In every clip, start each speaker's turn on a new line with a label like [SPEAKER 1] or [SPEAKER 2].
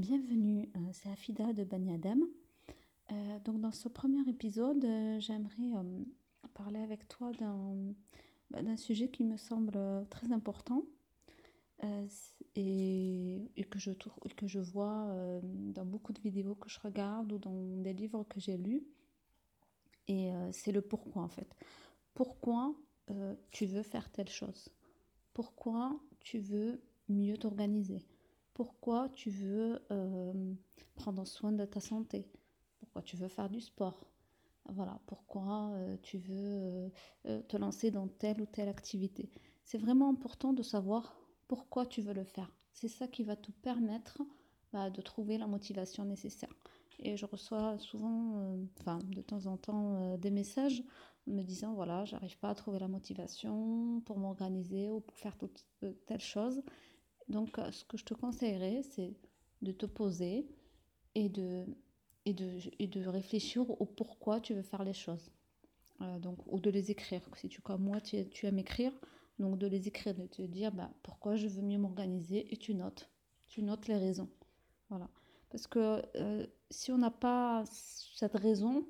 [SPEAKER 1] Bienvenue, euh, c'est Afida de Bani Adam. Euh, donc dans ce premier épisode, euh, j'aimerais parler avec toi bah, d'un sujet qui me semble très important et, que je, que je vois dans beaucoup de vidéos que je regarde ou dans des livres que j'ai lus. Et c'est le pourquoi en fait. Pourquoi tu veux faire telle chose? Pourquoi tu veux mieux t'organiser? Pourquoi tu veux euh, prendre soin de ta santé, pourquoi tu veux faire du sport, voilà, pourquoi euh, tu veux euh, te lancer dans telle ou telle activité? C'est vraiment important de savoir pourquoi tu veux le faire. C'est ça qui va te permettre bah, de trouver la motivation nécessaire. Et je reçois souvent, enfin de temps en temps, des messages me disant voilà, j'arrive pas à trouver la motivation pour m'organiser ou pour faire toute, telle chose. Donc, euh, ce que je te conseillerais, c'est de te poser et de, et de, et de réfléchir au pourquoi tu veux faire les choses. Euh, donc, ou de les écrire. Si tu, comme moi, tu, aimes écrire, donc de les écrire, de te dire bah, pourquoi je veux mieux m'organiser et tu notes. Tu notes les raisons. Voilà. Parce que euh, si on n'a pas cette raison,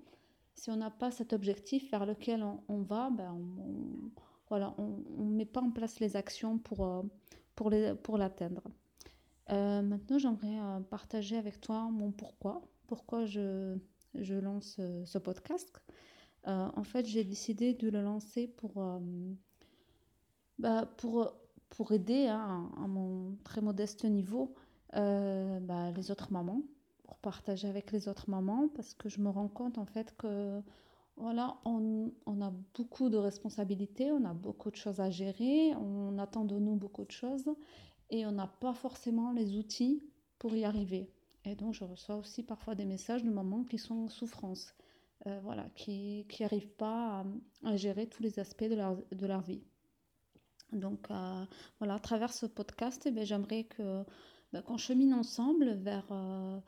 [SPEAKER 1] si on n'a pas cet objectif vers lequel on, va, ben on, voilà, on ne met pas en place les actions pour, pour l'atteindre. Euh, maintenant, j'aimerais euh, partager avec toi mon pourquoi. Pourquoi je, je lance euh, ce podcast. en fait, j'ai décidé de le lancer pour, bah, pour, pour aider hein, à mon très modeste niveau bah, les autres mamans, pour partager avec les autres mamans, parce que je me rends compte en fait que voilà, on, a beaucoup de responsabilités, on a beaucoup de choses à gérer, on attend de nous beaucoup de choses et on n'a pas forcément les outils pour y arriver. Et donc, je reçois aussi parfois des messages de mamans qui sont en souffrance, euh, voilà, qui n'arrivent pas à, gérer tous les aspects de leur, de leur vie. Donc, euh, voilà, à travers ce podcast, eh j'aimerais que, ben, qu'on chemine ensemble vers, euh,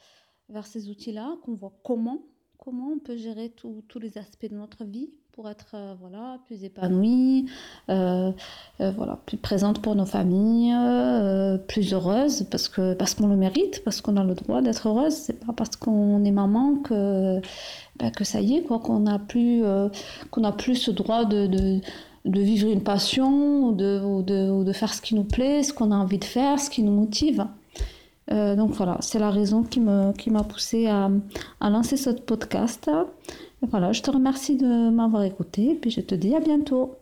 [SPEAKER 1] vers ces outils-là, qu'on voit comment comment on peut gérer tous les aspects de notre vie pour être euh, voilà plus épanouie, euh, euh, voilà plus présente pour nos familles, plus heureuse parce que parce qu'on le mérite, parce qu'on a le droit d'être heureuse. C'est pas parce qu'on est maman que ben, que ça y est quoi qu'on a plus qu'on a plus ce droit de, de vivre une passion ou de, ou de, ou de faire ce qui nous plaît, ce qu'on a envie de faire, ce qui nous motive. Euh, donc voilà, c'est la raison qui m'a qui poussé à, lancer ce podcast. voilà, je te remercie de m'avoir écouté et puis je te dis à bientôt.